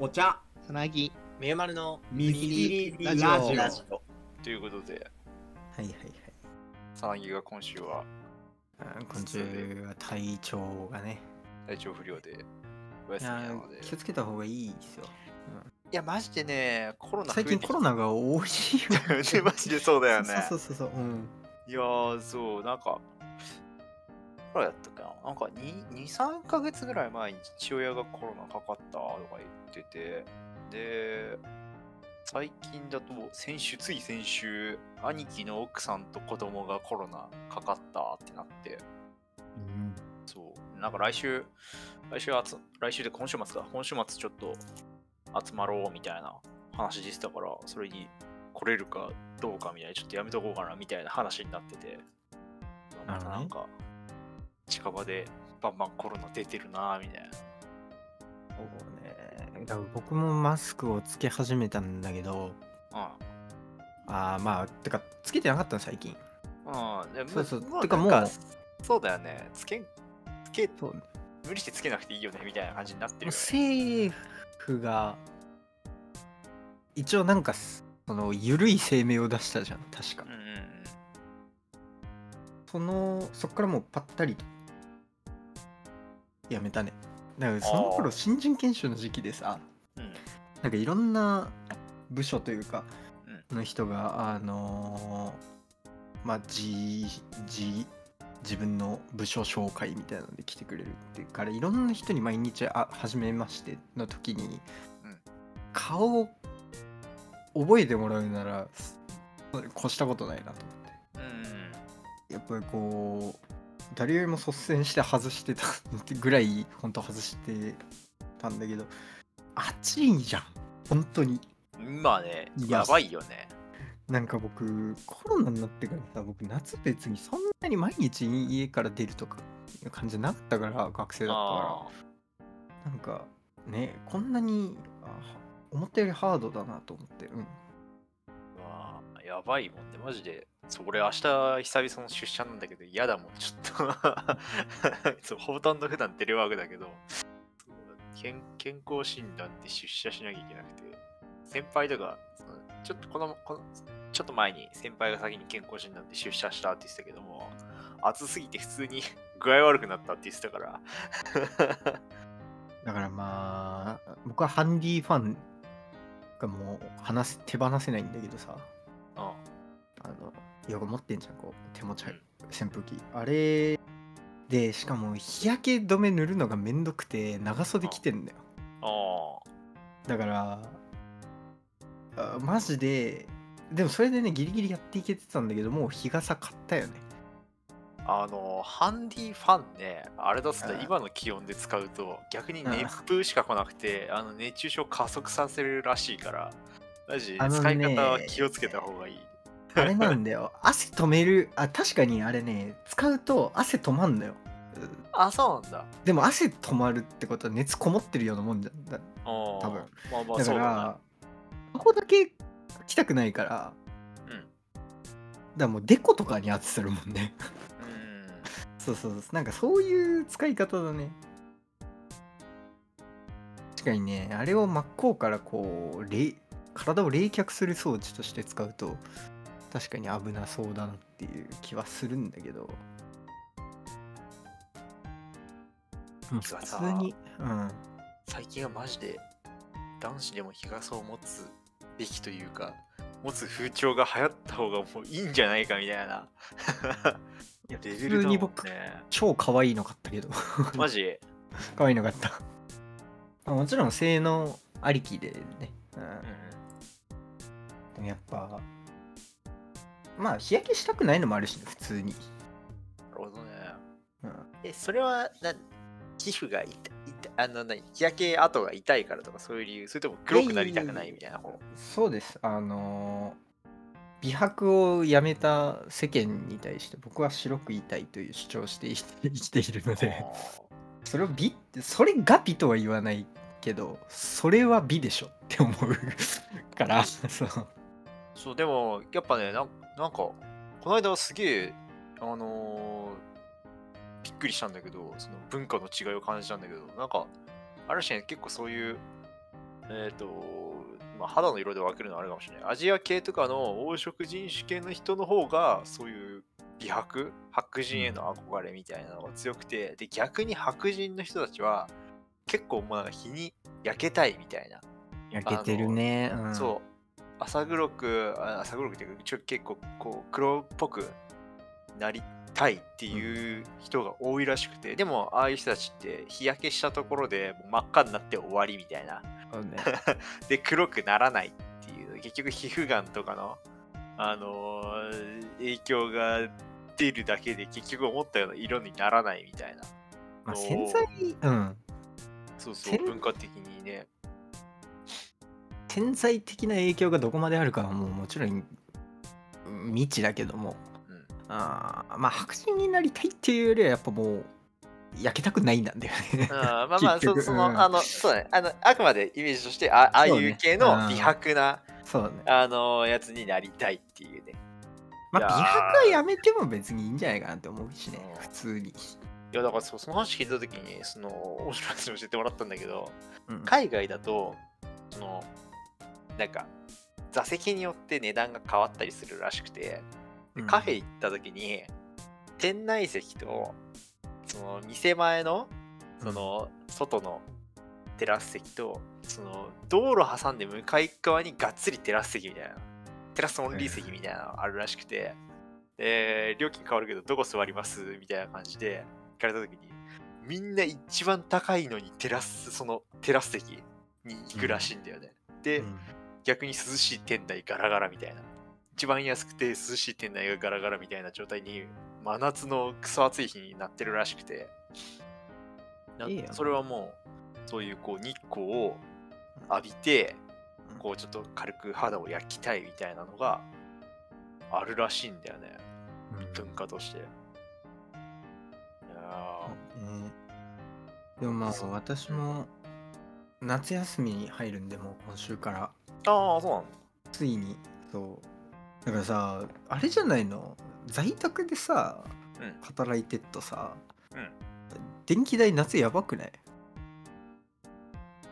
お茶つなぎみゆまるのミステリーラジオラジオということで、はいはいさなぎが今週ははい。あ今週は体調がね。体調不良でおい休みなやので。い気をつけた方がいいですよ。や、マジでね、コロナ増最近コロナが多いよ。ナね、マジでそうだよね。そうそうそうそう。うん。いやー、そう、なんか、これやったっけな？なんか2、2、3ヶ月ぐらい前に父親がコロナかかったとか言ってて、で、最近だと先週、つい先週、兄貴の奥さんと子供がコロナかかったってなって、うん、そう、なんか来週、来週あつ、来週で今週末か、今週末ちょっと集まろうみたいな話でしたから、それに来れるかどうかみたいな、ちょっとやめとこうかなみたいな話になってて、なるほどね。なんか、近場でバンバンコロナ出てるなみたいな。そうね。だから僕もマスクをつけ始めたんだけど、うん。ああまあ、てか、つけてなかったの最近。うん、でそうそうもてかもうそうだよね。つけん、つけ。無理してつけなくていいよねみたいな感じになってるよね。政府が、一応なんか、その、緩い声明を出したじゃん、確かうん。そのそっからもうパッタリとやめたね。だからそのあ頃ー新人研修の時期でさうん。なんかいろんな部署というかうの人があのーまあ自自自分の部署紹介みたいなので来てくれるっていうからいろんな人に毎日あ初めましての時に、うん。顔を覚えてもらうなら越したことないなと思って。うん。やっぱりこう誰よりも率先して外してたぐらい本当外してたんだけど暑いじゃん。本当に。まあね、いや。やばいよね。なんか僕コロナになってからさ僕夏別にそんなに毎日家から出るとかいう感じじゃなかったから学生だったあから。なんかねこんなにあ思ったよりハードだなと思って。うんやばいもんね、マジで。そう俺明日久々の出社なんだけど嫌だもん、ちょっと そう。ほとんど普段テレワークだけど、健健康診断で出社しなきゃいけなくて、先輩とか、そのちょっとこのこの、ちょっと前に先輩が先に健康診断で出社したって言ってたけども、暑すぎて普通に 具合悪くなったって言ってたから、だからまあ僕はハンディファンがもう離す手放せないんだけどさのよく持ってんじゃんこう手持ちうん扇風機。あれでしかも日焼け止め塗るのがめんどくて長袖着てんだよ。あだからあマジででもそれでねギリギリやっていけてたんだけどもう日傘買ったよね。あの、ハンディファンね、あれだっつったらうん。今の気温で使うと逆にうん。熱風しか来なくて、あの熱中症加速させるらしいから、マジ、使い方は気をつけた方がいい。あれなんだよ 汗止めるあ確かにあれね使うと汗止まんのよあ、そうなんだ。でも汗止まるってことは熱こもってるようなもんじゃんだ多多分。まあまあ、だかそうだな。らここだけ着たくないからうん。だからもうデコとかに圧するもんねうん。そうそうそうなんかそういう使い方だね確かにねあれを真っ向からこう冷体を冷却する装置として使うと確かに危なそうだなっていう気はするんだけど。普通にうん。最近はマジで男子でも日傘を持つべきというか、持つ風潮が流行った方がもういいんじゃないかみたいな。いやレベ普ルだもんね。通に僕超可愛いの買ったけど。マジ？可愛いの買った。まあもちろん性能ありきでね、うん。うん。でもやっぱまあ日焼けしたくないのもあるしね普通に、なるほどね。うん、え、それはな皮膚が痛いあの何日焼け跡が痛いからとかそういう理由それとも黒くなりたくないみたいな方？そうです。あのー美白をやめた世間に対して僕は白くいたいという主張をして生き ているのでそれを美ってそれが美とは言わないけどそれは美でしょって思うから そう。そうでもやっぱねなんなんかこの間すげえあのーびっくりしたんだけどその文化の違いを感じたんだけどなんかある種ね結構そういうえっ、と、まあ、肌の色で分けるのはあるかもしれない。アジア系とかの黄色人種系の人の方が、そういう美白、白人への憧れみたいなのが強くて、で、逆に白人の人たちは、結構まあ日に焼けたいみたいな。焼けてるね。うん、そう。朝黒く、あ朝黒くっていうか、ちょ結構こう黒っぽくなりたいっていう人が多いらしくて、でもああいう人たちって日焼けしたところで真っ赤になって終わりみたいな。ね。で、黒くならないっていう、結局皮膚がんとかの、あのー影響が出るだけで結局思ったような色にならないみたいな。まあ、潜在、うん。そうそう、文化的にね。潜在的な影響がどこまであるかはもうもちろんうん未知だけども、うんあーまあ白人になりたいっていうよりはやっぱもう焼けたくないんだよね。まあまあ、そその、うんあの、そうだね。あの、あくまでイメージとして、あああいう系の美白な、そうだね。あのやつになりたいっていうね。まあ美白はやめても別にいいんじゃないかなって思うしねうん普通に。いや、だからその話聞いたときに、その、面白い話教えてもらったんだけど、うん海外だと、その、なんか、座席によって値段が変わったりするらしくて、でうん。カフェ行った時に、店内席と、その店前の、その、外のテラス席と、その、道路挟んで向かい側にがっつりテラス席みたいな、テラスオンリー席みたいなのがあるらしくて、で、料金変わるけど、どこ座りますみたいな感じで、聞かれた時に、みんな一番高いのにテラス、そのテラス席に行くらしいんだよね。で、うん逆に涼しい店内ガラガラみたいな。一番安くて涼しい店内がガラガラみたいな状態に真夏のクソ暑い日になってるらしくて。それはもうそういうこう日光を浴びてうんこうちょっと軽く肌を焼きたいみたいなのがあるらしいんだよね。文化として。いやねでもまあ私も夏休みに入るんでもう今週からーああ、そうなんだ。ついに。そう。だからさあれじゃないの？在宅でさ、うん。働いてっとさ、うん。電気代夏やばくない？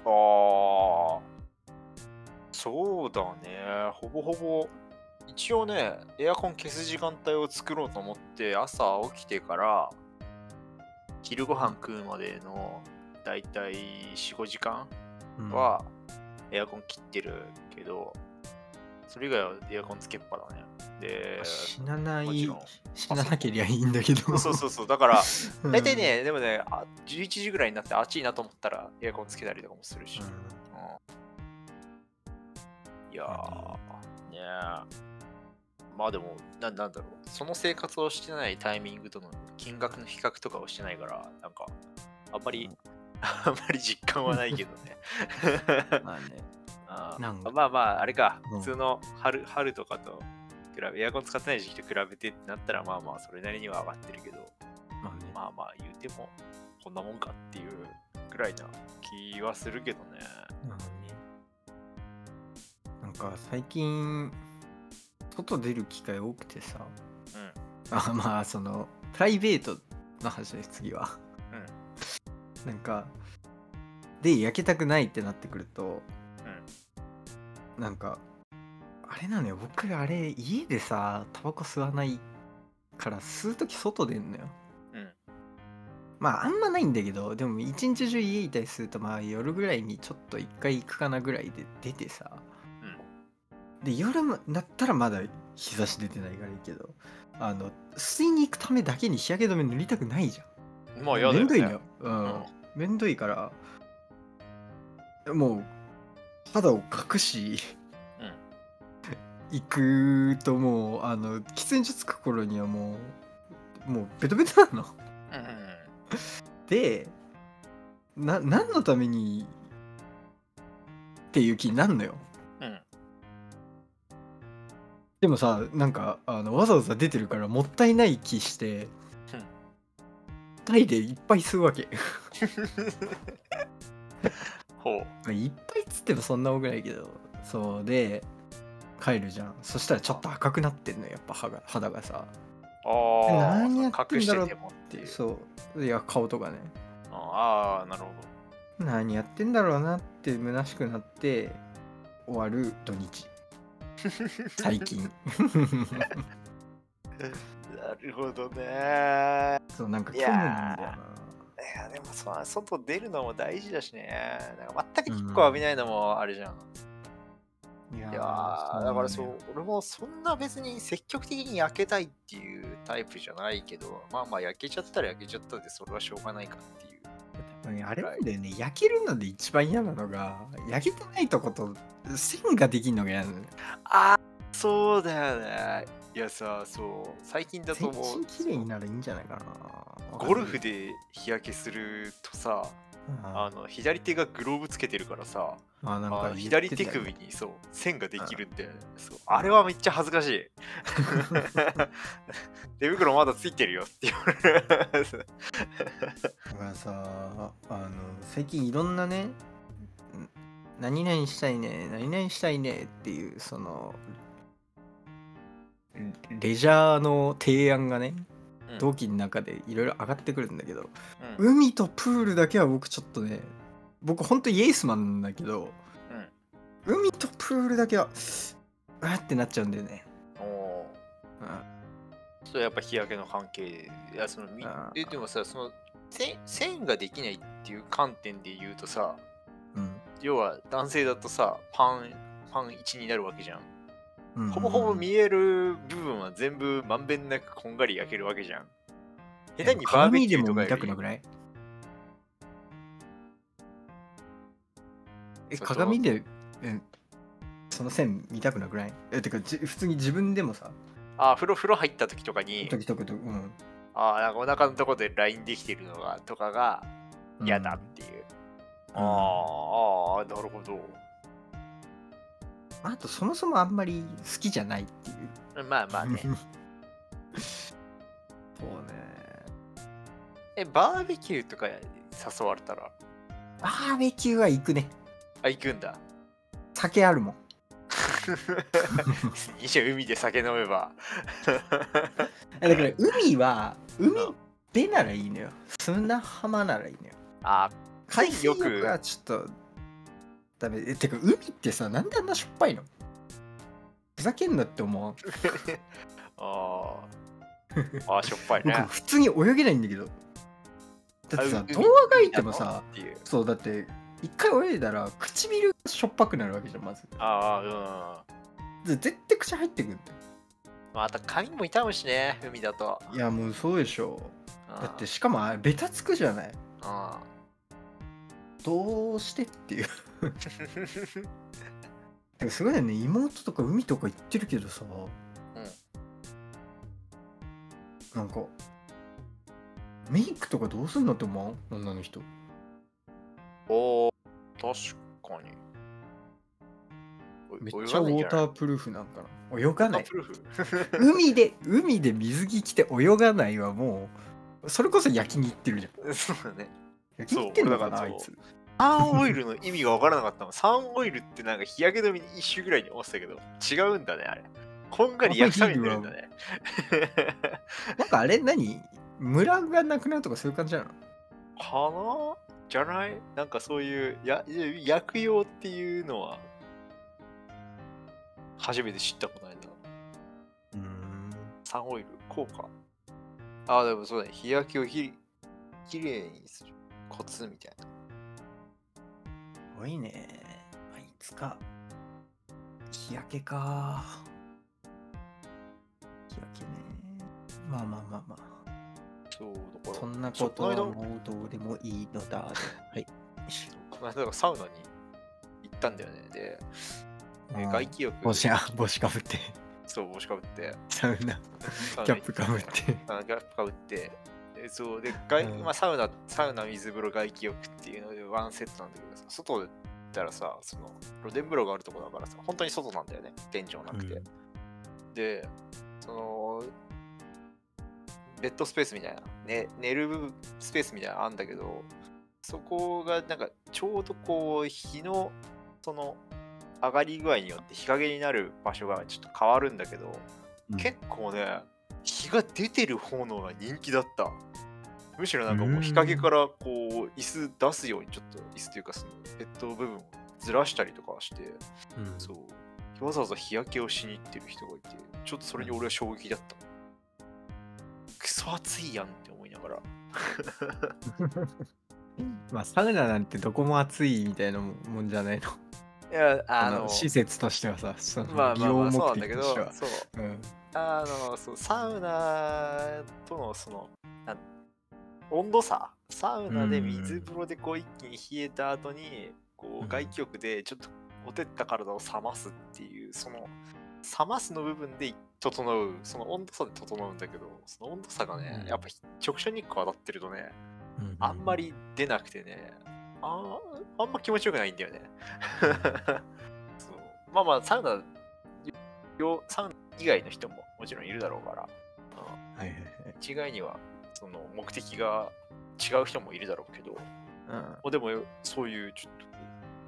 ああ、そうだね。ほぼほぼ、一応ね、エアコン消す時間帯を作ろうと思って、朝起きてから、昼ご飯食うまでの、だいたい4、5時間うん。は、エアコン切ってるけど、それ以外はエアコンつけっぱだね。で、死なない死ななけりゃいいんだけど そうそうそう、だから、うん大体ね、でもね、あ11時ぐらいになって暑いなと思ったら、エアコンつけたりとかもするし。うんうんいやー、ねえ。まあでもな、なんだろう。その生活をしてないタイミングとの金額の比較とかをしてないから、なんか、あんまり、あんまり実感はないけどね。まあね。あーなんか。まあまあ、あれか、うん。普通の春春とかと比べ、エアコン使ってない時期と比べてってなったら、まあまあ、それなりには上がってるけど、まあね。まあまあ、言うても、こんなもんかっていうくらいな気はするけどね。まあね。なんか最近外出る機会多くてさ。うん。あまあそのプライベートの話です次は、なんかで焼けたくないってなってくると、なんかあれなのよ。僕あれ家でさタバコ吸わないから吸う時外出んのよ。うん。まああんまないんだけどでも一日中家いたりするとまあ夜ぐらいにちょっと一回行くかなぐらいで出てさ、で夜もなったらまだ日差し出てないからいいけどあの吸いに行くためだけに日焼け止め塗りたくないじゃん。まあ、やだよ、ね。めんどいのよ、ううんん。めんどいからもう肌を隠し行くともうあの喫煙所着く頃にはもうもうベトベトなの。でな何のためにっていう気になるのようん。でもさなんかあのわざわざ出てるからもったいない気してうんタイでいっぱい吸うわけ。ほう。まあいっぱいっつってもそんな多くないけど。そうで帰るじゃん。そしたらちょっと赤くなってんのよ。やっぱ肌が肌がさ。ああ、何やってんだろうっていう。そう。いや顔とかね。ああ、なるほ何やってんだろうなって虚しくなって終わる土日。最近 なるほどね。そうなんかいやー虚無なんだよないや、でもさ、外出るのも大事だしね。なんか全く日光浴びないのもあれじゃん。いやいやーだからそう、俺もそんな別に積極的に焼けたいっていうタイプじゃないけど、まあまあ焼けちゃったら焼けちゃったで、それはしょうがないかっていう。あれなんだよね焼けるので一番嫌なのが焼けてないとこと線ができるのが嫌なのよああ、そうだよね。いやさ、そう、最近だと全もう身、きれいにならいいんじゃないかなゴルフで日焼けするとさ、ああの左手がグローブつけてるからさ、あなんかあの言って左手首にそう線ができるんだよね。そうあれはめっちゃ恥ずかしい。手袋まだついてるよって言われる。だからさあの最近いろんなねん何々したいね何々したいねっていうそのレレジャーの提案がねうん。同期の中でいろいろ上がってくるんだけど、うん。海とプールだけは僕ちょっとね僕ほんとイエスマンなんだけど、海とプールだけはうわってなっちゃうんだよね、おおうん。ー。そうやっぱ日焼けの関係。いやそのえでもさその線線ができないっていう観点で言うとさうん。要は男性だとさパンパン1になるわけじゃん。うんほぼほぼ見える部分は全部まんべんなくこんがり焼けるわけじゃん。下手にバーベキューとかより鏡でも見たくなくない？え鏡でえその線見たくなくない？えてかじ普通に自分でもさ。あ風呂風呂入った時とかに。時々とうん。あなんかお腹のとこでラインできてるのがとかが嫌だっていう。あーあーなるほど。あとそもそもあんまり好きじゃないっていう。まあまあね。そうね。えバーベキューとか誘われたら？バーベキューは行くね。あ行くんだ。酒あるもん。一緒に海で酒飲めば。えだから海は海うん。でならいいのよ。砂浜ならいいのよ。あ海水よく浴。はちょっとダメ。えてか海ってさなんであんなしょっぱいの？ふざけんなって思う。あー。あーしょっぱいね。僕普通に泳げないんだけど。だってさ動画がいてもさっていう。そうだって一回泳いだら唇がしょっぱくなるわけじゃんまず。ああうん。で絶対口入ってくんだよ。また髪も痛むしね、海だと。いやもうそうでしょ。うん。だってしかもあれベタつくじゃない？うん。どうしてっていうでもすごいよね。妹とか海とか行ってるけどさ、なんかメイクとかどうすんのって思う女の人。おー確かに。おめっちゃウォータープルーフなんかな。泳がない。海で海で水着着て泳がないはもうそれこそ焼きに行ってるじゃん。そうだね。焼きに行ってんのかなあいつサンオイルの意味が分からなかったの。サンオイルってなんか日焼け止めに一周ぐらいに思ってたけど、違うんだね、あれ。こんがり焼くために出るんだね。なんかあれ何？ムラがなくなるとかそういう感じなの？かな？じゃない？なんかそういうや焼く用っていうのは初めて知ったことないな。うんサンオイル、効果？ああ、でもそうだね。日焼けをききれいにするコツみたいな。すごいね。あいつか。日焼けか。日焼けね。まあまあまあまあ。そう、だから。そんなことはもうどうでもいいのだ。はい。この間だからサウナに行ったんだよね。で、外気浴、帽子あ帽子かぶって。そう、帽子かぶって、サウナ。キャップかぶって。あキャップかぶって、でそうで、外うん。まあ、サウナ、サウナ、水風呂、外気浴っていうのでワンセットなんだけどさ、外で行ったらさ、その露天風呂があるとこだからさ、本当に外なんだよね、天井なくて。うん。で、その、ベッドスペースみたいな、ね、寝るスペースみたいなのあるんだけど、そこがなんかちょうどこう、日のその上がり具合によって日陰になる場所がちょっと変わるんだけど、結構ね、日が出てる方のが人気だった。むしろなんかもう日陰からこう椅子出すようにちょっと椅子というかそのベッド部分をずらしたりとかして、うん。そう。わざわざ日焼けをしに行ってる人がいてちょっとそれに俺は衝撃だった。クソ暑いやんって思いながら。まあサウナなんてどこも暑いみたいなもんじゃないの。いやああのの施設としてはさ、そのまあまあまあそうなんだけど。そう。うんあのそうサウナとのそのなん温度差。サウナで水風呂でこう一気に冷えた後にこう外気浴でちょっとほてった体を冷ますっていうその冷ますの部分で整うその温度差で整うんだけどその温度差がね、うん。やっぱ直射日光当たってるとねあんまり出なくてねあーあんま気持ちよくないんだよね。そう。まあまあサウナよサウナ以外の人ももちろんいるだろうから。はいはいはい。一概にはその目的が違う人もいるだろうけど、うん。でもそういうちょっ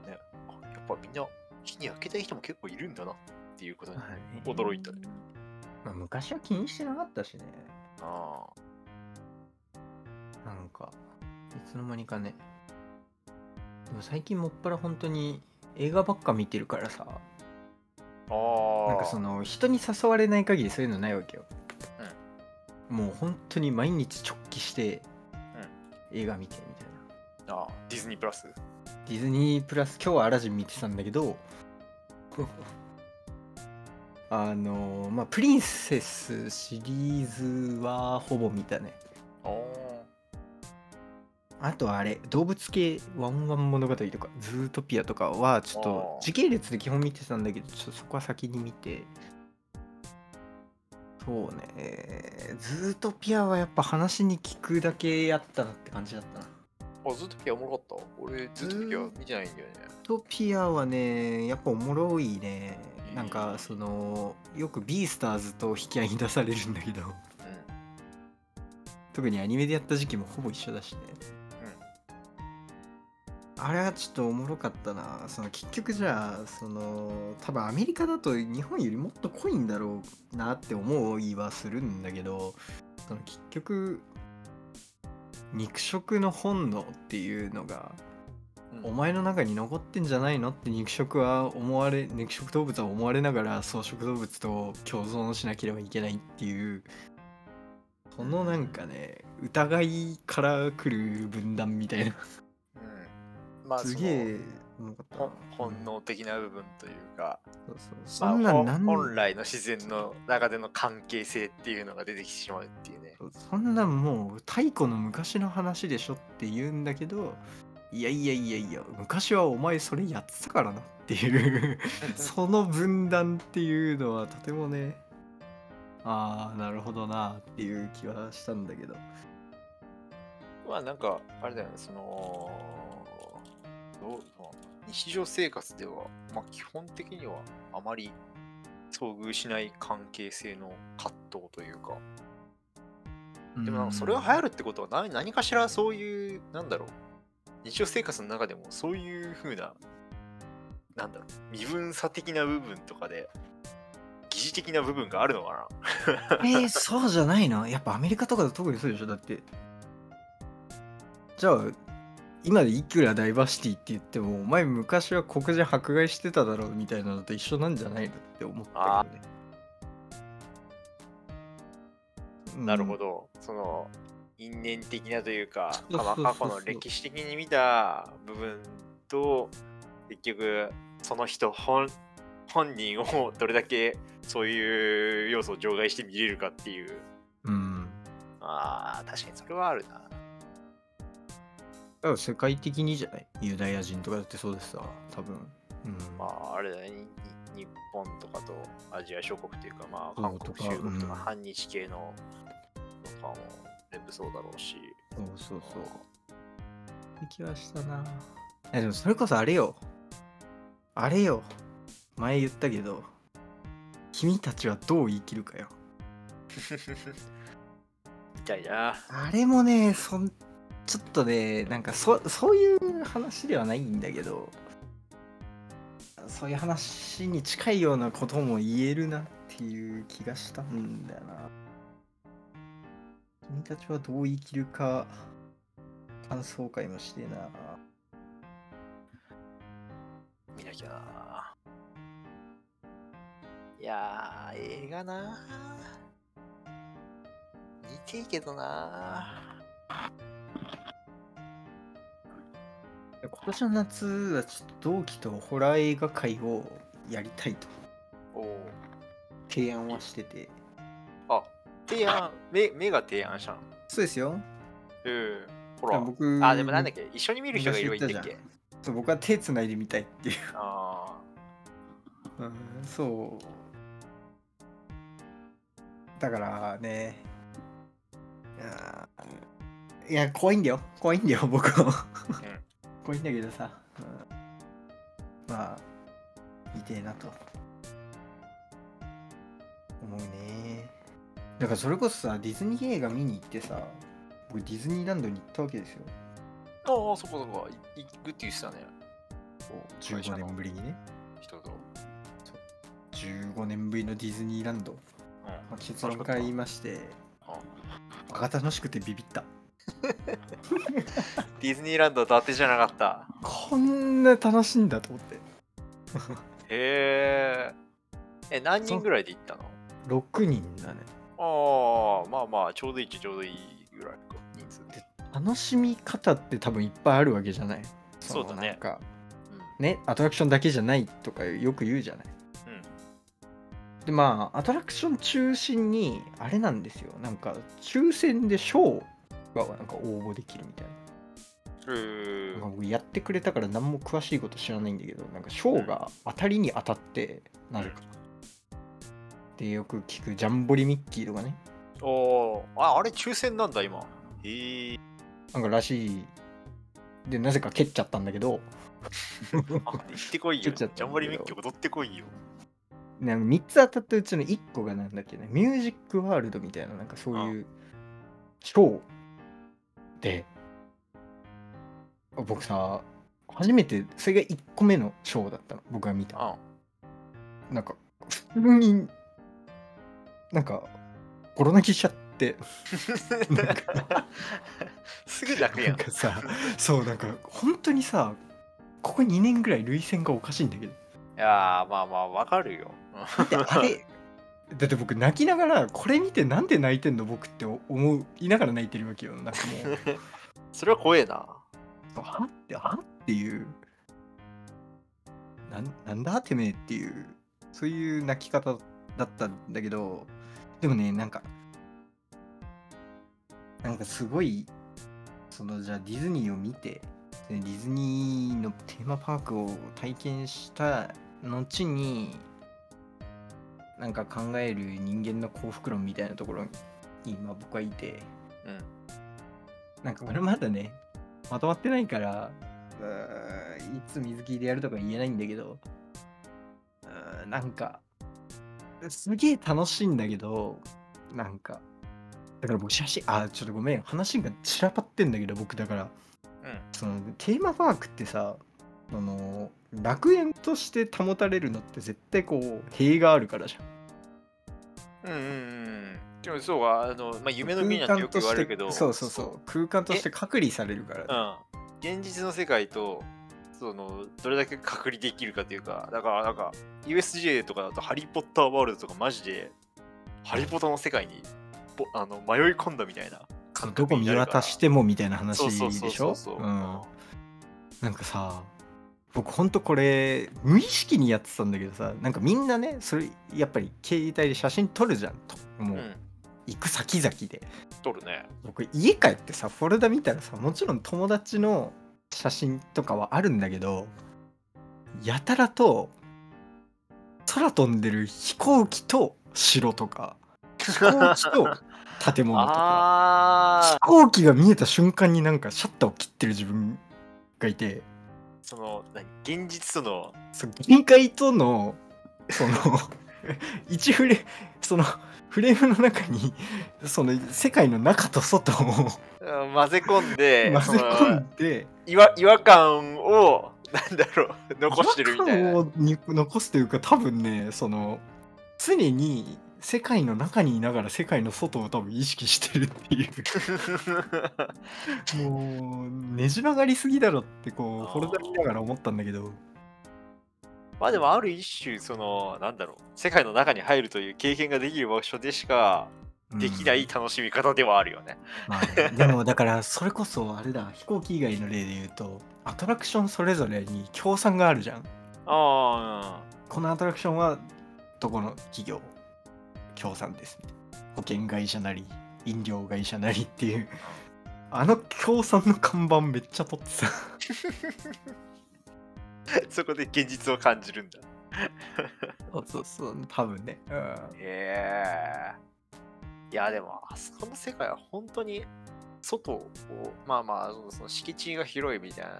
とね、あやっぱみんな日に焼けたい人も結構いるんだなっていうことに、はい。驚いたね。まあ、昔は気にしてなかったしね。あなんか、いつの間にかね。でも最近もっぱら本当に映画ばっか見てるからさ、ああなんかその人に誘われない限りそういうのないわけよ。もう本当に毎日直帰して映画見てみたいな。あー。ディズニープラス？ディズニープラス。今日はアラジン見てたんだけど あのまあプリンセスシリーズはほぼ見たね。あーあとはあれ動物系ワンワン物語とかズートピアとかはちょっと時系列で基本見てたんだけどちょっとそこは先に見て。そうね。ズートピアはやっぱ話に聞くだけやったなって感じだったな。あずっとピアおもろかった？俺ずっとピア見てないんだよね。トピアはねやっぱおもろいね。えーなんかそのよくビースターズと引き合いに出されるんだけど。うん。特にアニメでやった時期もほぼ一緒だしねあれはちょっとおもろかったな。その結局じゃあその多分アメリカだと日本よりもっと濃いんだろうなって思いはするんだけどその結局肉食の本能っていうのがうん。お前の中に残ってんじゃないのって肉食は思われ肉食動物は思われながら草食動物と共存しなければいけないっていうそのなんかね疑いから来る分断みたいな。うんまあすげえ本能的な部分というか、本来の自然の中での関係性っていうのが出てきてしまうっていうね。そんなんもう太古の昔の話でしょって言うんだけどいやいやいやいや昔はお前それやってたからなっていう その分断っていうのはとてもねああなるほどなっていう気はしたんだけど。まあなんかあれだよねそのどうまあ日常生活では、まあ、基本的にはあまり遭遇しない関係性の葛藤というか。でもなんかそれが流行るってことは何何かしらそういうなんだろう。日常生活の中でもそういう風ななんだろう身分差的な部分とかで疑似的な部分があるのかな。えー、そうじゃないのやっぱアメリカとかだと特にそうでしょ。だって。じゃあ今でいくらダイバーシティって言ってもお前昔は黒人迫害してただろうみたいなのと一緒なんじゃないのって思ったけどねなるほど、ど。その因縁的なというか、過去の歴史的に見た部分と、結局、その人本本人をどれだけそういう要素を除外して見れるかっていう。うんああ、確かにそれはあるな。だから世界的にじゃない？ユダヤ人とかだってそうですさ多分。うん。まあ、あれだね。に日本とかとアジア諸国というか、まあ、韓国、中国とかうん。反日系のとかも全部そうだろうし。そうそうそう。って気はしたな。えでもそれこそあれよ。あれよ。前言ったけど君たちはどう生きるかよ。みたいな。あれもねそんちょっとねなんかそそういう話ではないんだけどそういう話に近いようなことも言えるなっていう気がしたんだよな君たちはどう生きるか感想会もしてな。見なきゃ。いやー、映画な見ていけどな今年の夏はちょっと同期とホラー映画会をやりたいとおお。提案はしてて。あ、提案、目目が提案したの？そうですよ。うん。ほら。僕あ、でもなんだっけ？一緒に見る人がいればいいんだっけそう僕は手つないでみたいっていう。あ うん、そう。だからね。いやー、いや怖いんだよ。怖いんだよ、僕は。怖いんだけどさ。うん、まあ、見てえなと。思うね。だからそれこそさ、ディズニー映画見に行ってさ、僕ディズニーランドに行ったわけですよ。あ。ああ、そこそこ。い行くって言ってたね。15年ぶりにね。人と。15年ぶりのディズニーランド。うん。まあ、結論から言いまして、あバカ楽しくてビビった。ディズニーランド伊達じゃなかった。こんな楽しいんだと思って。へえ。え、何人ぐらいで行ったの？6人だね。ああ、まあまあ、ちょうどいいっちょうどいいぐらいか、人数で。楽しみ方って多分いっぱいあるわけじゃない？そうだねのなんかうん。ね、アトラクションだけじゃないとかよく言うじゃない？うん。でまあアトラクション中心にあれなんですよなんか抽選でショーがなんか応募できるみたいな。やってくれたから何も詳しいこと知らないんだけどなんかショーが当たりに当たってなるかでよく聞くジャンボリミッキーとかね。おー。あ、あれ抽選なんだ、今。へえ。なんからしい。でなぜか蹴っちゃったんだけど。あ、行ってこいよ。ジャンボリミッキー踊ってこいよ。なんか3つ当たったうちの1個がなんだっけね。ミュージックワールドみたいななんかそういうショーで僕さ初めてそれが1個目のショーだったの。僕が見た。あなんか普通になんかコロナきしちゃって。すぐ泣くやなんん。かさそうなんか本当にさここ2年ぐらい涙腺がおかしいんだけど。いやー、まあまあ、わかるよ。であれだって僕泣きながらこれ見てなんで泣いてんの僕って思いながら泣いてるわけよ。なんかもう。それは怖えな。はってはっていう。なんなんだてめえっていうそういう泣き方だったんだけど。でもねなんかなんかすごいそのじゃあディズニーを見てでディズニーのテーマパークを体験した後になんか考える人間の幸福論みたいなところに今僕はいてうん。なんか俺まだねまとまってないからいつ水切りでやるとか言えないんだけどうーなんかすげえ楽しいんだけどなんかだから僕写真あちょっとごめん話が散らばってんだけど僕だからうん。そのテーマパークってさその楽園として保たれるのって絶対こう塀があるからじゃんうんうんうん。でもそうか、あの、まあ、夢の国なんてよく言われるけど、そうそうそう空間として隔離されるからうん。現実の世界と、その、どれだけ隔離できるかというか、だからなんか、USJ とかだと、ハリー・ポッターワールドとかマジで、ハリポタの世界にぼあの迷い込んだみたいな感どこ見。渡してもみたいな話でしょ？そうそう。うんなんかさ僕ほんとこれ無意識にやってたんだけどさなんかみんなねそれやっぱり携帯で写真撮るじゃんともう、うん。行く先々で撮るね。僕家帰ってさフォルダ見たらさもちろん友達の写真とかはあるんだけどやたらと空飛んでる飛行機と城とか飛行機と建物とかあ飛行機が見えた瞬間になんかシャッターを切ってる自分がいてその、何現実との、限界とのその 一フレそのフレームの中にその世界の中と外をうん混ぜ込んで、混ぜ込んで違和違和感を、なんだろう、残してるみたいな。違和感をに残すというか多分ねその常に世界の中にいながら世界の外を多分意識してるっていうもうねじ曲がりすぎだろってこうあー。フォルダ見ながら思ったんだけど。まあでもある一種、その、なんだろう、世界の中に入るという経験ができる場所でしかできない楽しみ方ではあるよね。まあねでもだからそれこそあれだ飛行機以外の例で言うとアトラクションそれぞれに協賛があるじゃん。あこのアトラクションはどこの企業協賛です保険会社なり飲料会社なりっていう。あの協賛の看板めっちゃ取ってさあ、そこで現実を感じるんだ。そうそうそう多分ね。うん。へえいやでもあそこの世界は本当に外をまあまあその敷地が広いみたいな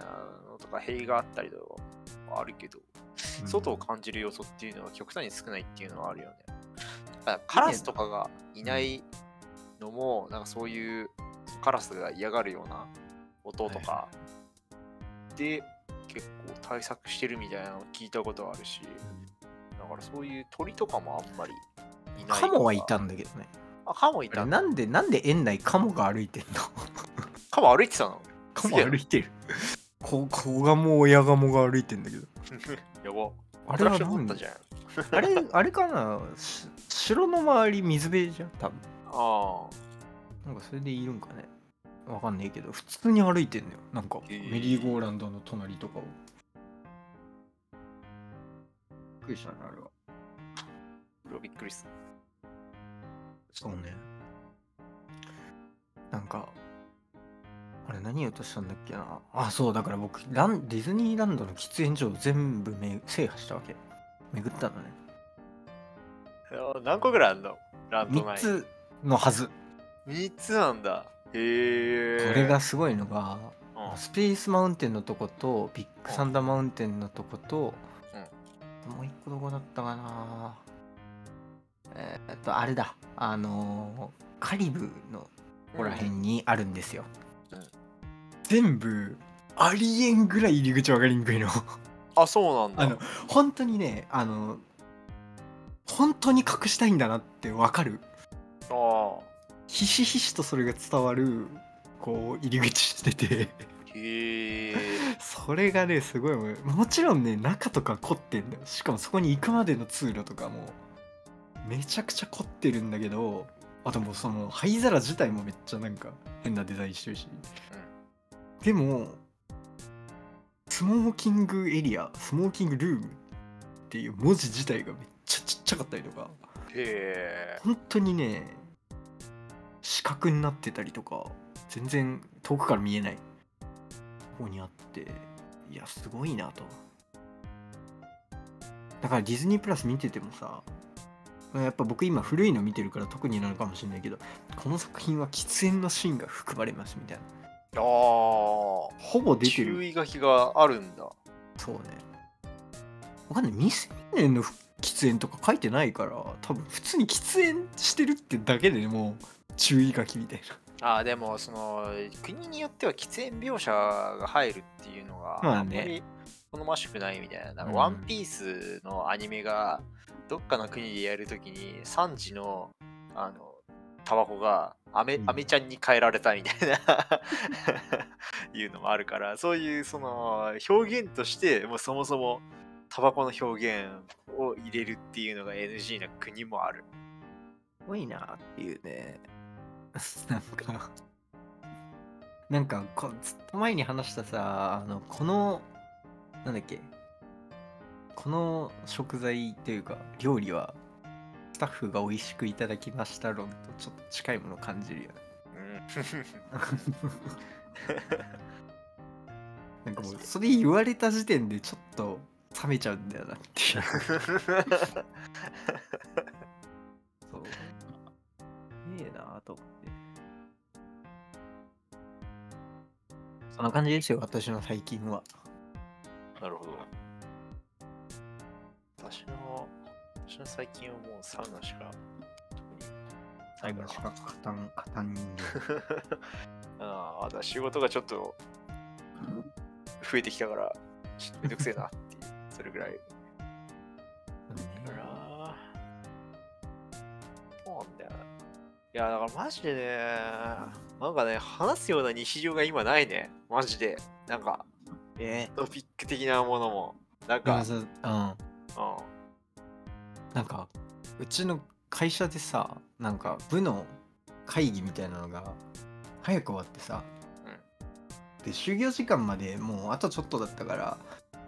のとか塀があったりとかはあるけど、外を感じる要素っていうのは極端に少ないっていうのはあるよね。カラスとかがいないのもなんかそういうカラスが嫌がるような音とかで結構対策してるみたいなのを聞いたことはあるし、だからそういう鳥とかもあんまりいない。カモはいたんだけどね。あ、カモいたなんでなんで園内カモが歩いてんの？カモ歩いてたの？カモ歩いてる。こ子ガモ親ガモが歩いてんだけど。やば。あれは何だじゃん。あれあれかな？し城の周り水辺じゃん多分。あなんかそれでいるんかね。わかんないけど普通に歩いてんのよ。なんかメリーゴーランドの隣とかを。びっくりしたねあれは。あ、びっくりする。そうね。なんかあれ何言おうとしたんだっけな。あそうだから僕ランディズニーランドの喫煙所を全部め制覇したわけ。巡ったのね。あ 何個ぐらいあんの？ランド3内。つのはず。3つなんだ。へえ。これがすごいのがうん、スペースマウンテンのとことビッグサンダーマウンテンのとこと、もう一個どこだったかな。えーっとあれだ。あのーカリブのここら辺にあるんですよ、うん。全部ありえんぐらい入り口分かりにくいの。あ、そうなんだ。あの本当にねあの本当に隠したいんだなって分かる。あひしひしとそれが伝わるこう入り口してて。ーへえ。それがねすごいもちろんね中とか凝ってんだよ。しかもそこに行くまでの通路とかもめちゃくちゃ凝ってるんだけどあともうその灰皿自体もめっちゃなんか変なデザインしてるし、でもスモーキングエリアスモーキングルームっていう文字自体がめっちゃちっちゃかったりとか。へえ。本当にね四角になってたりとか全然遠くから見えない。方にあって。いやすごいなと。だからディズニープラス見ててもさやっぱ僕今古いの見てるから特になのかもしれないけどこの作品は喫煙のシーンが含まれますみたいな。ああ。ほぼ出て注る意書きがあるんだ。そうね。わかんない。未成年の喫煙とか書いてないから多分普通に喫煙してるってだけでもう注意書きみたいな。ああ、でも、その、国によっては喫煙描写が入るっていうのが、まあね。んまり好ましくないみたいな。なんかうん。ワンピースのアニメが、どっかの国でやるときに、3時の、あの、タバコがアメ,、うん。アメちゃんに変えられたみたいな いうのもあるからそういうその表現としてもうそもそもタバコの表現を入れるっていうのが NG な国もある。すごいなっていうね。なんか。なんかこずっと前に話したさあのこのなんだっけ。この食材っていうか料理はスタッフが美味しくいただきました論とちょっと近いものを感じるよね。なんかもうそれ言われた時点でちょっと冷めちゃうんだよなっていう。そう。いいなと思って。そんな感じですよ私の最近は。なるほど。私の、私の最近はもうサウナしか特にないかな。しか勝たん勝たん人 ああ、だから仕事がちょっと増えてきたから、ちょっとめんどくせえなっていう、それぐらい。間だから、なんだよ。いや、だからマジでね、なんかね、話すような日常が今ないね。マジで。なんか、え？トピック的なものも。なんか、うん。うん。なんか、うちの会社でさ、なんか部の会議みたいなのが早く終わってさ、で、就業時間までもうあとちょっとだったから、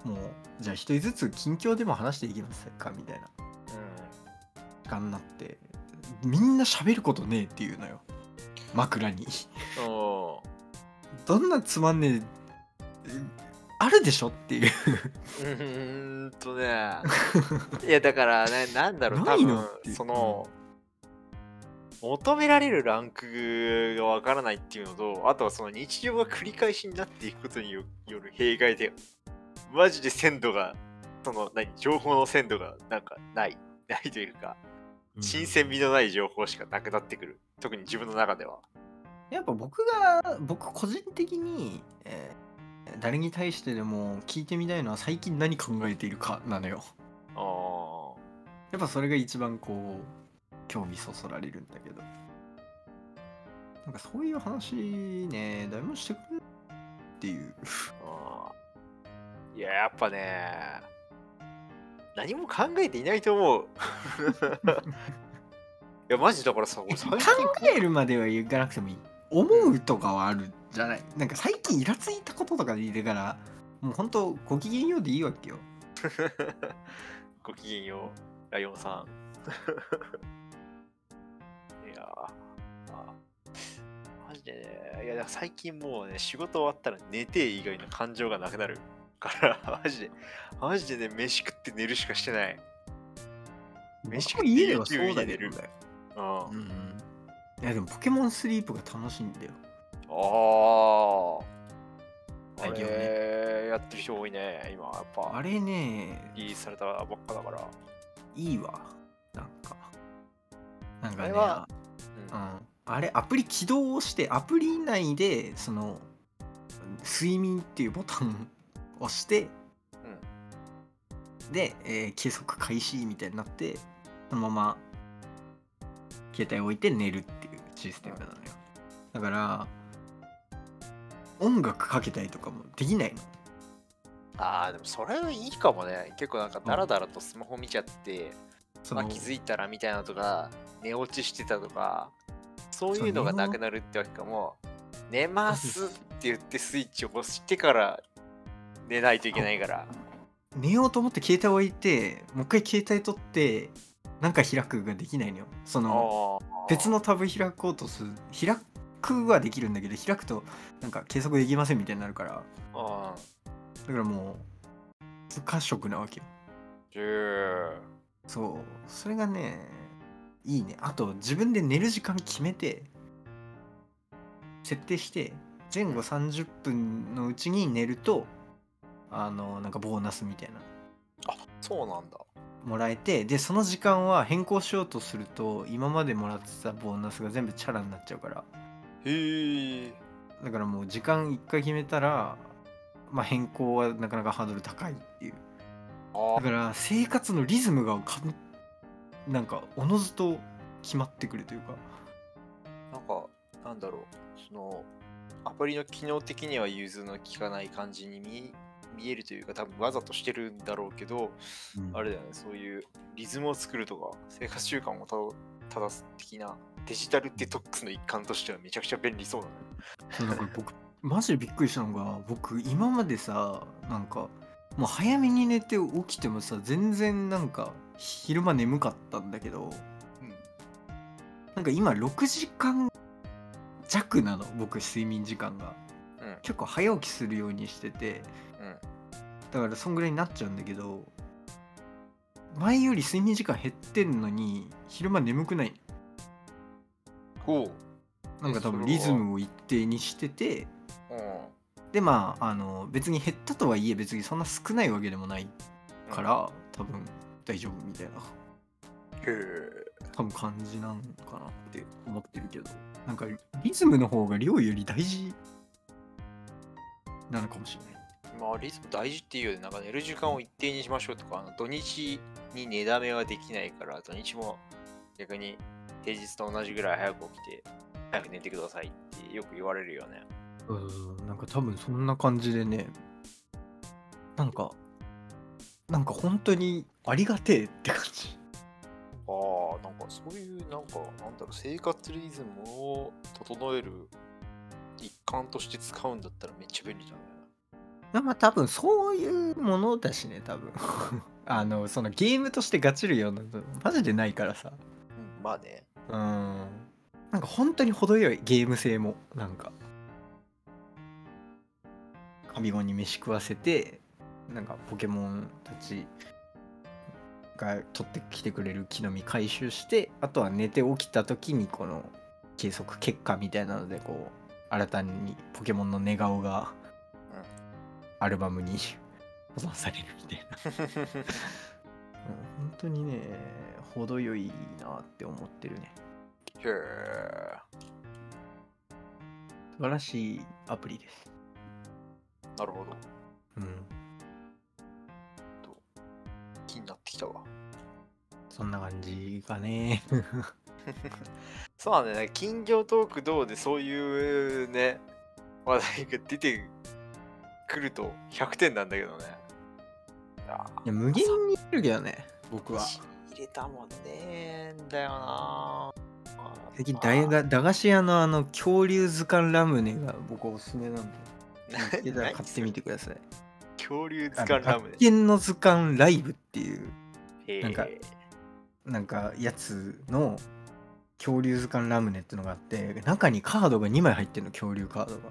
もう、じゃあ一人ずつ近況でも話していきますかみたいな時間になって、みんな喋ることねえっていうのよ。枕に。どんなつまんねえ、えあるでしょっていう。うーんとね。いや、だからね、なんだろう、多 ないの分っていうその、求められるランクがわからないっていうのと、あとはその日常が繰り返しになっていくことによよる弊害で、マジで鮮度が、その、何、情報の鮮度がなんかない、ないというか、新鮮味のない情報しかなくなってくる。特に自分の中では。やっぱ僕が僕個人的に、えー誰に対してでも聞いてみたいのは最近何考えているかなのよあやっぱそれが一番こう興味そそられるんだけどなんかそういう話ね誰もしてくれっていう。いや、やっぱね、何も考えていないと思う。いや、マジだからさ、考近。えるまではいかなくてもいい。思うとかはあるじゃない。なんか最近イラついたこととかでいいからもうほんとご機嫌ようでいいわけよ。ごきげんよう、ライオンさん。いやー、まあ、マジでね、いや、最近もうね、仕事終わったら寝て以外の感情がなくなるから、マジで、マジでね、飯食って寝るしかしてない。飯僕も家ではそうだけねうん。うんいやでもポケモンスリープが楽しいんだよああ。あ最近はねれ、やってる人多いね、今、やっぱ。あれねリリースされたばっかだから。いいわなんかなんかねあれはううんん、あれアプリ起動してアプリ内でその睡眠っていうボタンを押して、で、えー計測開始みたいになってそのまま携帯置いて寝るっていうシステムなのよだから音楽かけたりとかもできないのああ、でもそれはいいかもね。結構なんかダラダラとスマホ見ちゃって、そのまあ、気づいたらみたいなのとか、寝落ちしてたとか、そういうのがなくなるってわけかも。寝ますって言ってスイッチを押してから寝ないといけないから。寝ようと思って携帯置いてもう一回携帯取ってなんか開くができないのよ。その別のタブ開こうとする開くはできるんだけど開くとなんか計測できませんみたいになるから。あだからもう不可食なわけよ。ー。10そう。それがねいいね。あと自分で寝る時間決めて設定して前後30分のうちに寝るとあのなんかボーナスみたいな。あ、そうなんだ。もらえてでその時間は変更しようとすると今までもらってたボーナスが全部チャラになっちゃうから。へえ。だからもう時間1回決めたら、まあ、変更はなかなかハードル高いっていう。あだから生活のリズムがかんなんかおのずと決まってくるというか。なんか、なんだろう、その、アプリの機能的には融通の効かない感じに見見えるというか、多分わざとしてるんだろうけど、あれだよね、そういうリズムを作るとか、生活習慣をた正す的なデジタルデトックスの一環としてはめちゃくちゃ便利そうだね。そうだから僕マジでびっくりしたのが僕今までさなんかもう早めに寝て起きてもさ全然なんか昼間眠かったんだけど、うんなんか今6時間弱なの僕睡眠時間がうん。結構早起きするようにしててうん。だからそんぐらいになっちゃうんだけど前より睡眠時間減ってんのに昼間眠くないほなんか多分リズムを一定にしててう。うん。でまああの別に減ったとはいえ別にそんな少ないわけでもないから、多分大丈夫みたいなへえ。多分感じなのかなって思ってるけどなんかリズムの方が量より大事なのかもしれないまあ、リズム大事っていうより、なんか寝る時間を一定にしましょうとか、あの土日に寝だめはできないから、土日も逆に平日と同じぐらい早く起きて、早く寝てくださいってよく言われるよね。うん、なんか多分そんな感じでね、なんか、なんか本当にありがてえって感じ。ああ、なんかそういう、なんか、なんだろう、生活リズムを整える一環として使うんだったらめっちゃ便利だね。まあ多分そういうものだしね、多分。あの、そのゲームとしてガチるようなのマジでないからさ。うん、まあね。うん。なんか本当に程よいゲーム性も、なんか。神子に飯食わせて、なんかポケモンたちが取ってきてくれる木の実回収して、あとは寝て起きた時にこの計測結果みたいなので、こう、新たにポケモンの寝顔がアルバムに保存されるみたいな。うん本当にね、程よいなって思ってるね。へえ。素晴らしいアプリです。なるほど。うん。気になってきたわ。そんな感じがね。そうなんだよね。金魚トークどうでそういうね、話題が出てくると100点なんだけどね。あいや無限にいるけどね、僕は。入れたもんねんだよな最近駄が駄菓子屋のあの恐竜図鑑ラムネが僕おすすめなんで。見買ってみてください。恐竜図鑑ラムネ発。見の図鑑ライブっていうなんかなんかやつの恐竜図鑑ラムネってのがあって中にカードが2枚入ってるの恐竜カードが。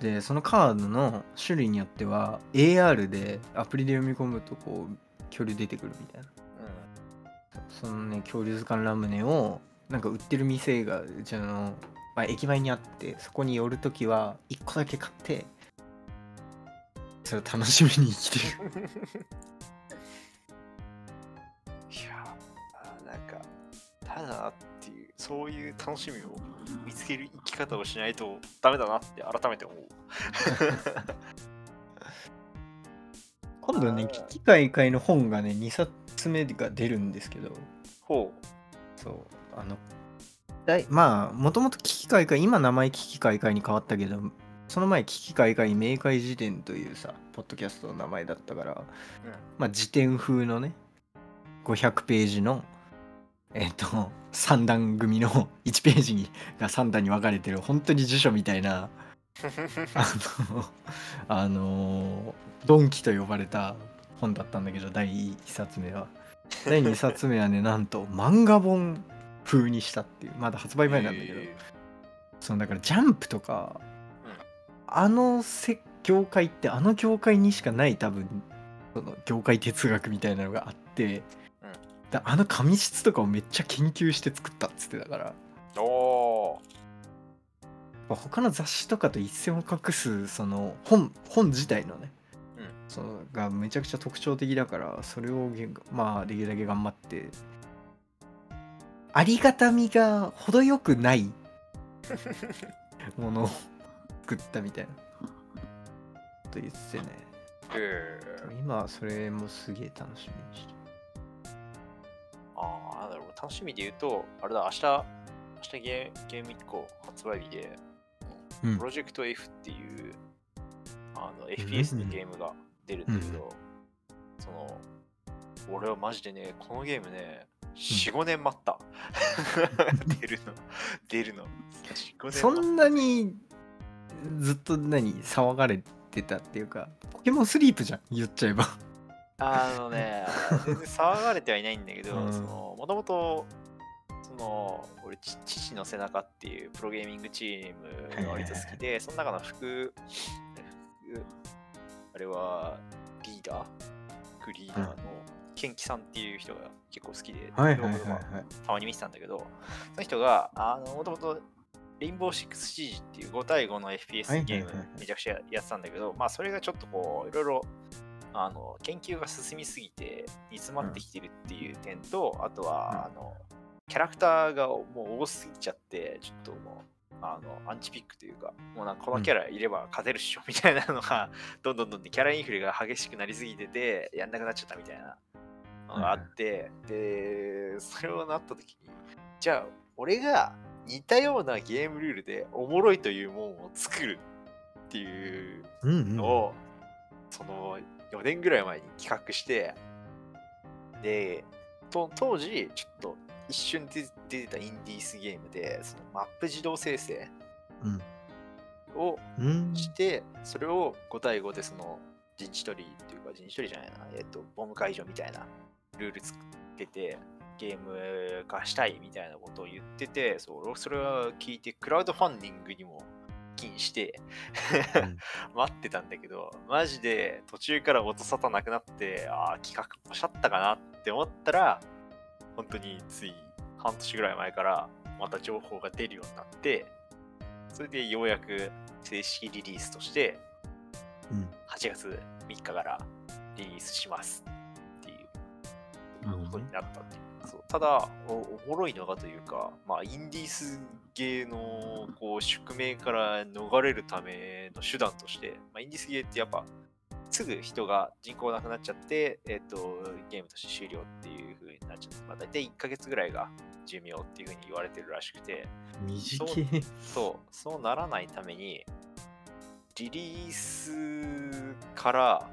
でそのカードの種類によっては AR でアプリで読み込むとこう恐竜出てくるみたいな。うんそのね恐竜図鑑ラムネをなんか売ってる店がうちの、まあ、駅前にあってそこに寄るときは1個だけ買ってそれを楽しみに生きてる。いやーなんか、ただ、そういう楽しみを見つける生き方をしないとダメだなって改めて思う。今度ね危機開会の本がね2冊目が出るんですけど。ほそうあのだいまあもともと危機開会今名前危機開会に変わったけどその前危機開会明快辞典というさポッドキャストの名前だったから、まあ辞典風のね500ページのえっ、と3段組の 1ページにが3段に分かれてる本当に辞書みたいな う。あのあのドンキと呼ばれた本だったんだけど第1冊目は。第2冊目はね なんと漫画本風にしたっていうまだ発売前なんだけど、へそのだからジャンプとか、うんあのせ業界ってあの業界にしかない多分その業界哲学みたいなのがあって、うんだあの紙質とかをめっちゃ研究して作ったっつってたから。ー。おー他の雑誌とかと一線を画すその本本自体のね、うん。そのがめちゃくちゃ特徴的だからそれをげまあできるだけ頑張って。ありがたみが程よくないものを作ったみたいな。と言ってね。へー。今はそれもすげえ楽しみにして楽しみで言うと、あれだ、明日、明日ゲーゲーム1個発売日で、うん。プロジェクト F っていう、あの、FPS のゲームが出るんだけど、その、俺はマジでね、このゲームね、4、5年待った。出るの、出るの。4、5年待った。そんなにずっと何騒がれてたっていうかポケモンスリープじゃん言っちゃえばあのね、全然騒がれてはいないんだけど、うん。そのもともと、その、俺、ち父の背中っていうプロゲーミングチームが割と好きで、その中の副、副あれは、リーダー？副リーダーの、ケンキさんっていう人が結構好きで、はい動画とかたまに見てたんだけど、その人が、あの、もともと、レインボーシックスシージっていう5対5の FPS ゲーはいはいはいムめちゃくちゃやってたんだけど、まあそれがちょっとこう、いろいろあの研究が進みすぎて煮詰まってきてるっていう点と、あとは、あのキャラクターがもう多すぎちゃって、ちょっともうあのアンチピックというか、もうなんかこのキャラいれば勝てるっしょみたいなのが、どんどんどんどんキャラインフレが激しくなりすぎてて、やんなくなっちゃったみたいなのがあって、で、それをなった時に、じゃあ、俺が似たようなゲームルールでおもろいというもんを作るっていううんうん。のを、その4年ぐらい前に企画して、で、と当時、ちょっと一瞬で出てたインディースゲームで、そのマップ自動生成うん。をうん。して、それを5対5でその陣地取りっていうか陣地取りじゃないな、えっ、と、ボム解除みたいなルール作ってて、ゲーム化したいみたいなことを言ってて、そう俺それは聞いて、クラウドファンディングにも課金して、うん。待ってたんだけど、マジで途中から音沙汰なくなって、ああ、企画おしゃったかなって思ったら、本当につい半年ぐらい前からまた情報が出るようになって、それでようやく正式リリースとして、うん。8月3日からリリースしますことになったっていう。そうただお、おもろいのがというか、まあ、インディースゲーのこう宿命から逃れるための手段として、まあ、インディースゲーってやっぱ、すぐ人が人口なくなっちゃって、えっと、ゲームとして終了っていう風になっちゃって、まあ、大体1ヶ月ぐらいが寿命っていう風に言われてるらしくて、短いそう、そうならないために、リリースから、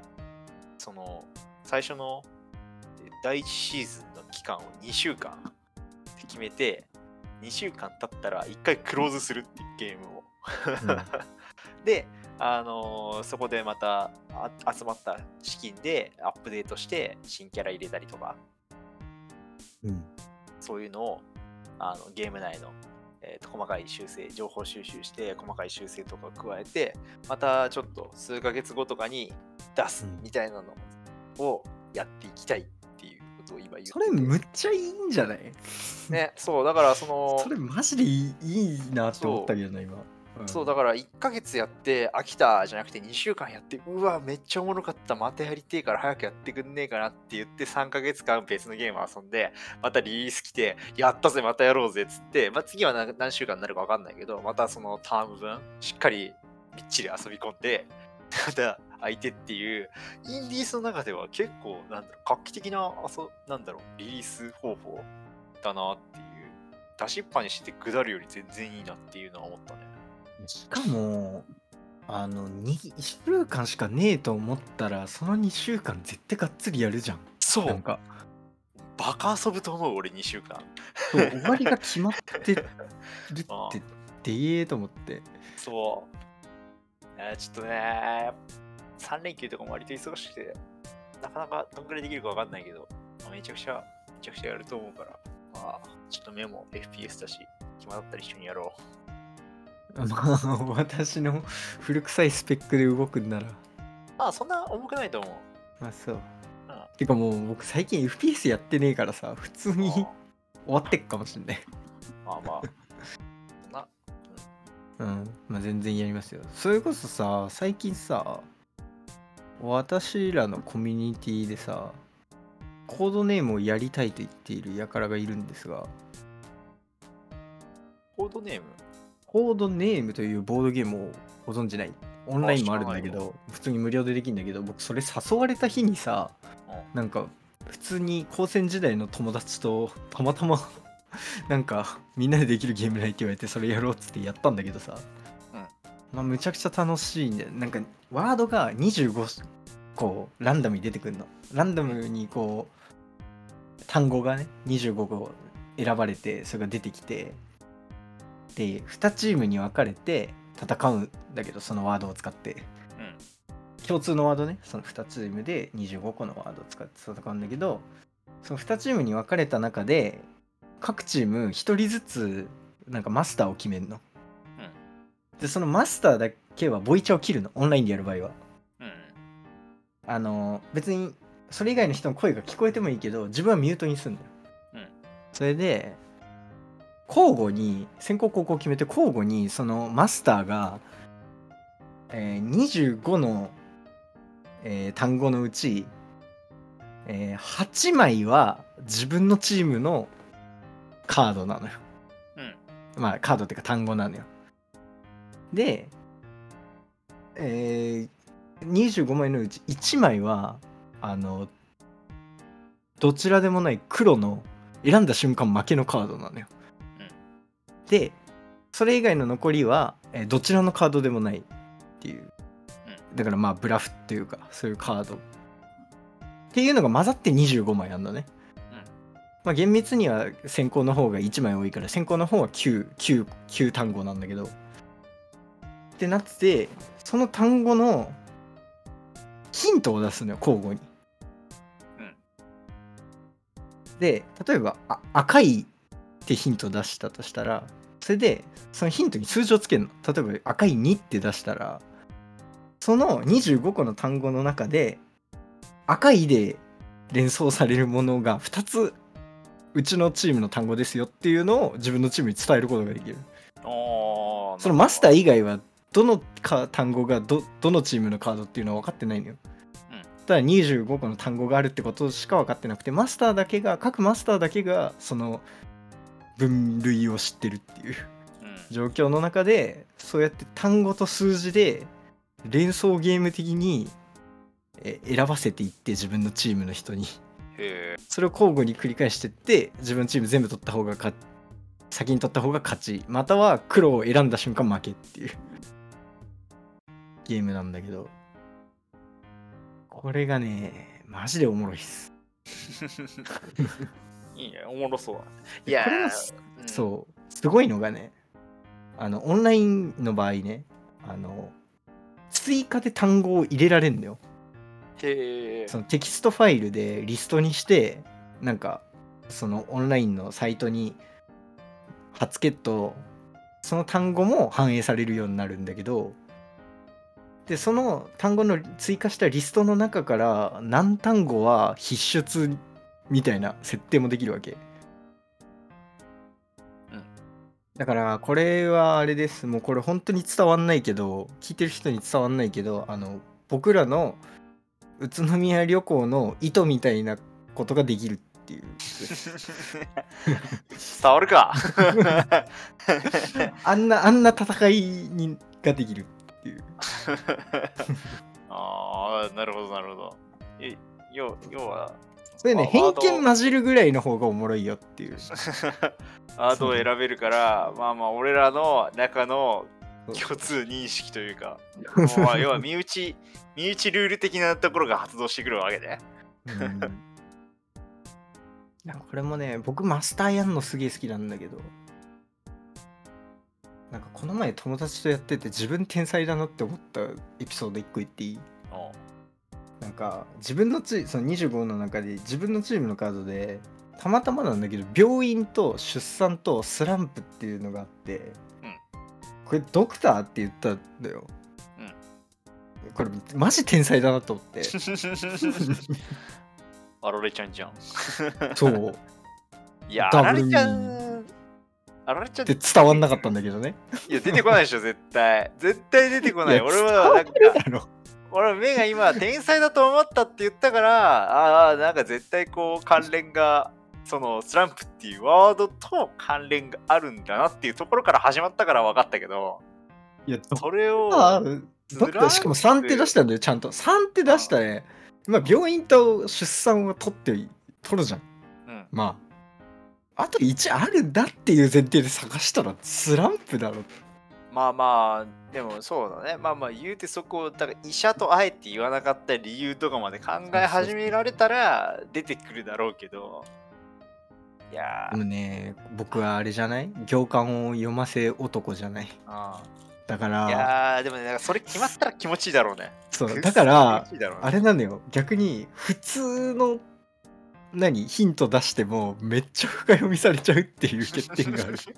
その、最初のえ第1シーズンの期間を2週間って決めて、2週間経ったら1回クローズするっていうゲームを。で、あのーそこでまたあ集まった資金でアップデートして新キャラ入れたりとか、うん。そういうのをあのゲーム内の、えーと細かい修正、情報収集して、細かい修正とかを加えて、またちょっと数ヶ月後とかに出すうん。みたいなのをやっていきたい。っことを今言ってて。それむっちゃいいんじゃない？ね、そう、だからその、それマジでいいいいなって思ったけどな今。ん。そうだから1ヶ月やって飽きたじゃなくて2週間やってうわめっちゃおもろかった。またやりてえから早くやってくんねえかなって言って3ヶ月間別のゲーム遊んでまたリリース来てやったぜまたやろうぜっつって、まあ、次は何何週間になるか分かんないけどまたそのターム分しっかりみっちり遊び込んで また相手っていうインディースの中では結構なんだろう画期的な遊なんだろうリリース方法だなっていう出しっぱにして下るより全然いいなっていうのは思ったね。しかもあの1週間しかねえと思ったらその2週間絶対がっつりやるじゃん。そう。なんか。バカ遊ぶと思う俺2週間。そう終わりが決まってるって ああ。でええと思って。そう、えーちょっとね3連休とかも割と忙しくてなかなかどんくらいできるか分かんないけど、まあめちゃくちゃめちゃくちゃやると思うからまあちょっとメモ FPS だし暇だったら一緒にやろ まあ私の 古臭いスペックで動くんなら。うまあそんな重くないと思う。まあそう。うん。てかもう僕最近 FPS やってねえからさ普通にあ終わってっかもしんない。まあまあ。そんなうん。まあ全然やりますよ。それこそさ最近さ私らのコミュニティでさコードネームをやりたいと言っている輩がいるんですがコードネーム？コードネームというボードゲームをご存知ない？オンラインもあるんだけど普通に無料でできるんだけど僕それ誘われた日にさうん。なんか普通に高専時代の友達とたまたまなんかみんなでできるゲームないって言われてそれやろうっつってやったんだけどさ、うんまあむちゃくちゃ楽しいんでなんかワードが25個ランダムに出てくるの。ランダムにこう単語がね25個選ばれてそれが出てきて。で2チームに分かれて戦うんだけどそのワードを使って。うん。共通のワードね。その2チームで25個のワードを使って戦うんだけどその2チームに分かれた中で各チーム1人ずつなんかマスターを決めるの、でそのマスターだけはボイチャを切るの。オンラインでやる場合は。うん。あの別にそれ以外の人の声が聞こえてもいいけど自分はミュートにするんだよ、うん。それで交互に先行後攻決めて交互にそのマスターが、えー25の、えー単語のうち、えー8枚は自分のチームのカードなのよ。うん。まあカードっていうか単語なのよでえー25枚のうち1枚はあのどちらでもない黒の選んだ瞬間負けのカードなのよ。でそれ以外の残りは、えーどちらのカードでもないっていう。だからまあブラフっていうかそういうカード。っていうのが混ざって25枚あるのね。まあ厳密には先行の方が1枚多いから先行の方は 9, 9, 9単語なんだけど。ってなっててその単語のヒントを出すのよ交互に。うん。で例えばあ赤いってヒントを出したとしたらそれでそのヒントに数字をつけるの。例えば赤い2って出したらその25個の単語の中で赤いで連想されるものが2つうちのチームの単語ですよっていうのを自分のチームに伝えることができる。そのマスター以外はどのか単語がどどのチームのカードっていうのは分かってないのよ。うん。ただ25個の単語があるってことしか分かってなくてマスターだけが各マスターだけがその分類を知ってるっていう。状況の中でそうやって単語と数字で連想ゲーム的にえ選ばせていって自分のチームの人に。それを交互に繰り返してって自分のチーム全部取った方が勝先に取った方が勝ち。または黒を選んだ瞬間負けっていうゲームなんだけど。これがねマジでおもろいっす。いいねおもろそうだ。いでやこれのーうん。そうすごいのがねあのオンラインの場合ねあの追加で単語を入れられるのよ。へえ。そのテキストファイルでリストにしてなんかそのオンラインのサイトに貼っつけるとその単語も反映されるようになるんだけどでその単語の追加したリストの中から何単語は必出みたいな設定もできるわけ。うん。だからこれはあれです。もうこれ本当に伝わんないけど聞いてる人に伝わんないけどあの僕らの宇都宮旅行の意図みたいなことができるっていう。伝わるか。あんなあんな戦いにができるっていうああなるほどなるほど。え要要はそれねあ偏見混じるぐらいの方がおもろいよっていう。アートを選べるからまあまあ俺らの中の共通認識というかまあ 要は身内身内ルール的なところが発動してくるわけでこれもね僕マスターやんのすげえ好きなんだけどなんかこの前友達とやってて自分天才だなって思ったエピソード1個言っていい？おなんか自分のチその25の中で自分のチームのカードでたまたまなんだけど病院と出産とスランプっていうのがあって、うん。これドクターって言ったんだよ、うん。これマジ天才だなと思って。あられちゃんじゃん。そう。いやあられちゃんあられちゃんで伝わんなかったんだけどね。いや出てこないでしょ絶対。絶対出てこない。や俺はなんか俺は目が今天才だと思ったって言ったからああなんか絶対こう関連がそのスランプっていうワードと関連があるんだなっていうところから始まったから分かったけどいやドそれをクタードクターしかも3って出したんだよちゃんと。3って出したね。まあ病院と出産を取って取るじゃん。うん。まああと1あるんだっていう前提で探したらスランプだろ。まあまあでもそうだね。まあまあ言うてそこだから医者とあえて言わなかった理由とかまで考え始められたら出てくるだろうけど。いやー。でもね僕はあれじゃない？行間を読ませ男じゃない。あだかーいらやーでもねそれ決まったら気持ちいいだろうね。そうだからあれなんだよ。逆に普通の何ヒント出してもめっちゃ深読みされちゃうっていう欠点がある。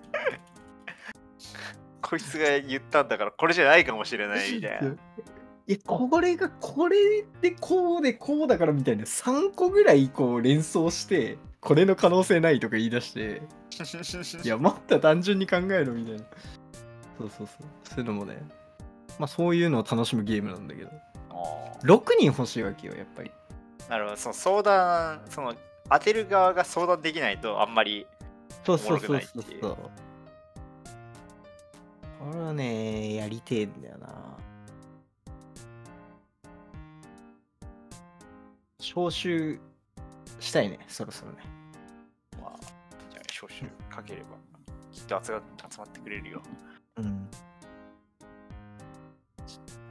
こいつが言ったんだからこれじゃないかもしれないみたいな。いやこれがこれでこうでこうだからみたいな。3個ぐらいこう連想してこれの可能性ないとか言い出して いやもっと単純に考えろみたいな。そうそうそう。そういうのもね。まあそういうのを楽しむゲームなんだけど。あ6人欲しいわけよやっぱり。ーなるほど、その相談、その当てる側が相談できないとあんまり。そうそうそうそうそうこれはねやりてえんだよな招集したいね、そろそろね。まあ、じゃあ招集かければ、きっと集が集まってくれるよ。うん。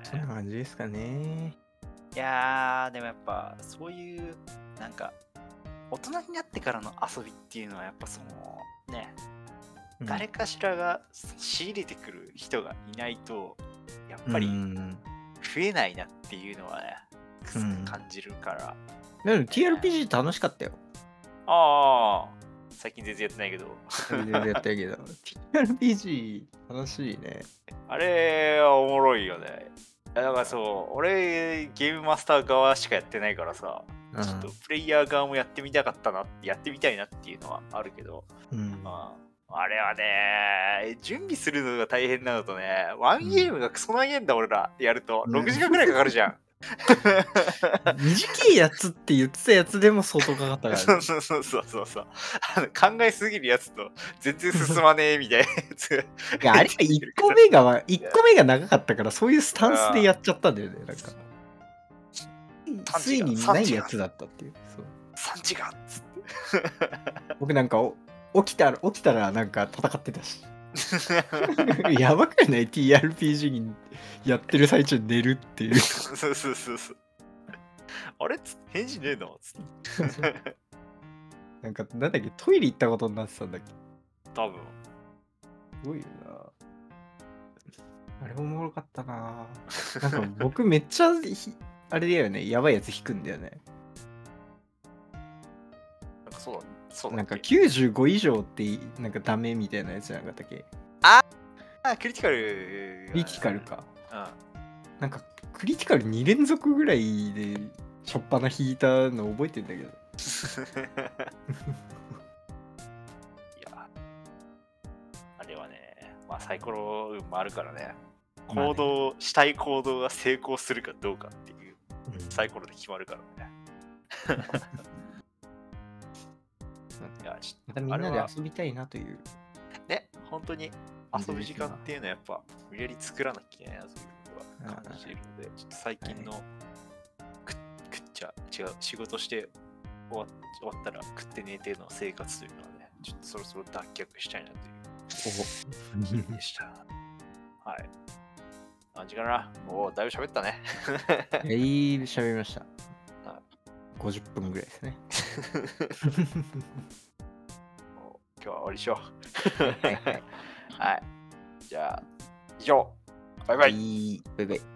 そんな感じですかね。いやー、でもやっぱ、そういう、なんか、大人になってからの遊びっていうのは、やっぱその、ね、うん誰かしらが仕入れてくる人がいないと、やっぱりうん増えないなっていうのはね、くうん感じるから。でも TRPG 楽しかったよ。ああ、最近全然やってないけど、全然やったけど。TRPG 楽しいね。あれはおもろいよね。だからそう、俺、ゲームマスター側しかやってないからさ、うんちょっとプレイヤー側もやってみたかったなやってみたいなっていうのはあるけど、うんまあ、あれはね、準備するのが大変なのとね、ワンゲームがクソ長いんだ、俺らやると。うん6時間くらいかかるじゃん。短いやつって言ってたやつでも相当かかったからそうね。そうそうそうそうそうあの考えすぎるやつと全然進まねえみたいなやつ。いやあれは1個目が、一個目が長かったから、そういうスタンスでやっちゃったんだよね。なんか。ついにないやつだったっていう。そう3時間っつって。僕なんかお起きたら、起きたらなんか戦ってたし。やばくない ?TRPG にやってる最中に寝るっていう。そうそうそうそう。あれ？返事ねえのつって。なんか、なんだっけ、トイレ行ったことになってたんだっけ？多分。すごいよな。あれおもろかったな。なんか僕めっちゃひ、あれだよね、やばいやつ引くんだよね。なんかそうだ、そうだなんかっけ95以上ってなんかダメみたいなやつじゃなかったっけ？あ、クリティカル。クリティカルか。うん。なんかクリティカル2連続ぐらいでしょっぱな引いたの覚えてんだけど。いや、あれはね、まあサイコロ運もあるからね、行動、したい行動が成功するかどうかっていううんサイコロで決まるからね。いや、またみんなあれはで遊びたいなという。ね、本当に遊ぶ時間っていうのはやっぱ無理やり作らなきゃいけないなというのは感じるので、ちょっと最近のく食っちゃ違う仕事して終わ終わったら食って寝ての生活というのはね、ちょっとそろそろ脱却したいなというでした。はい。何時かなおお、だいぶ喋ったね。だ いぶ喋りましたは。50分ぐらいですね。今日は終わりにしよう。はいはい。はい。じゃあ、以上。バイバイ。バイバイ。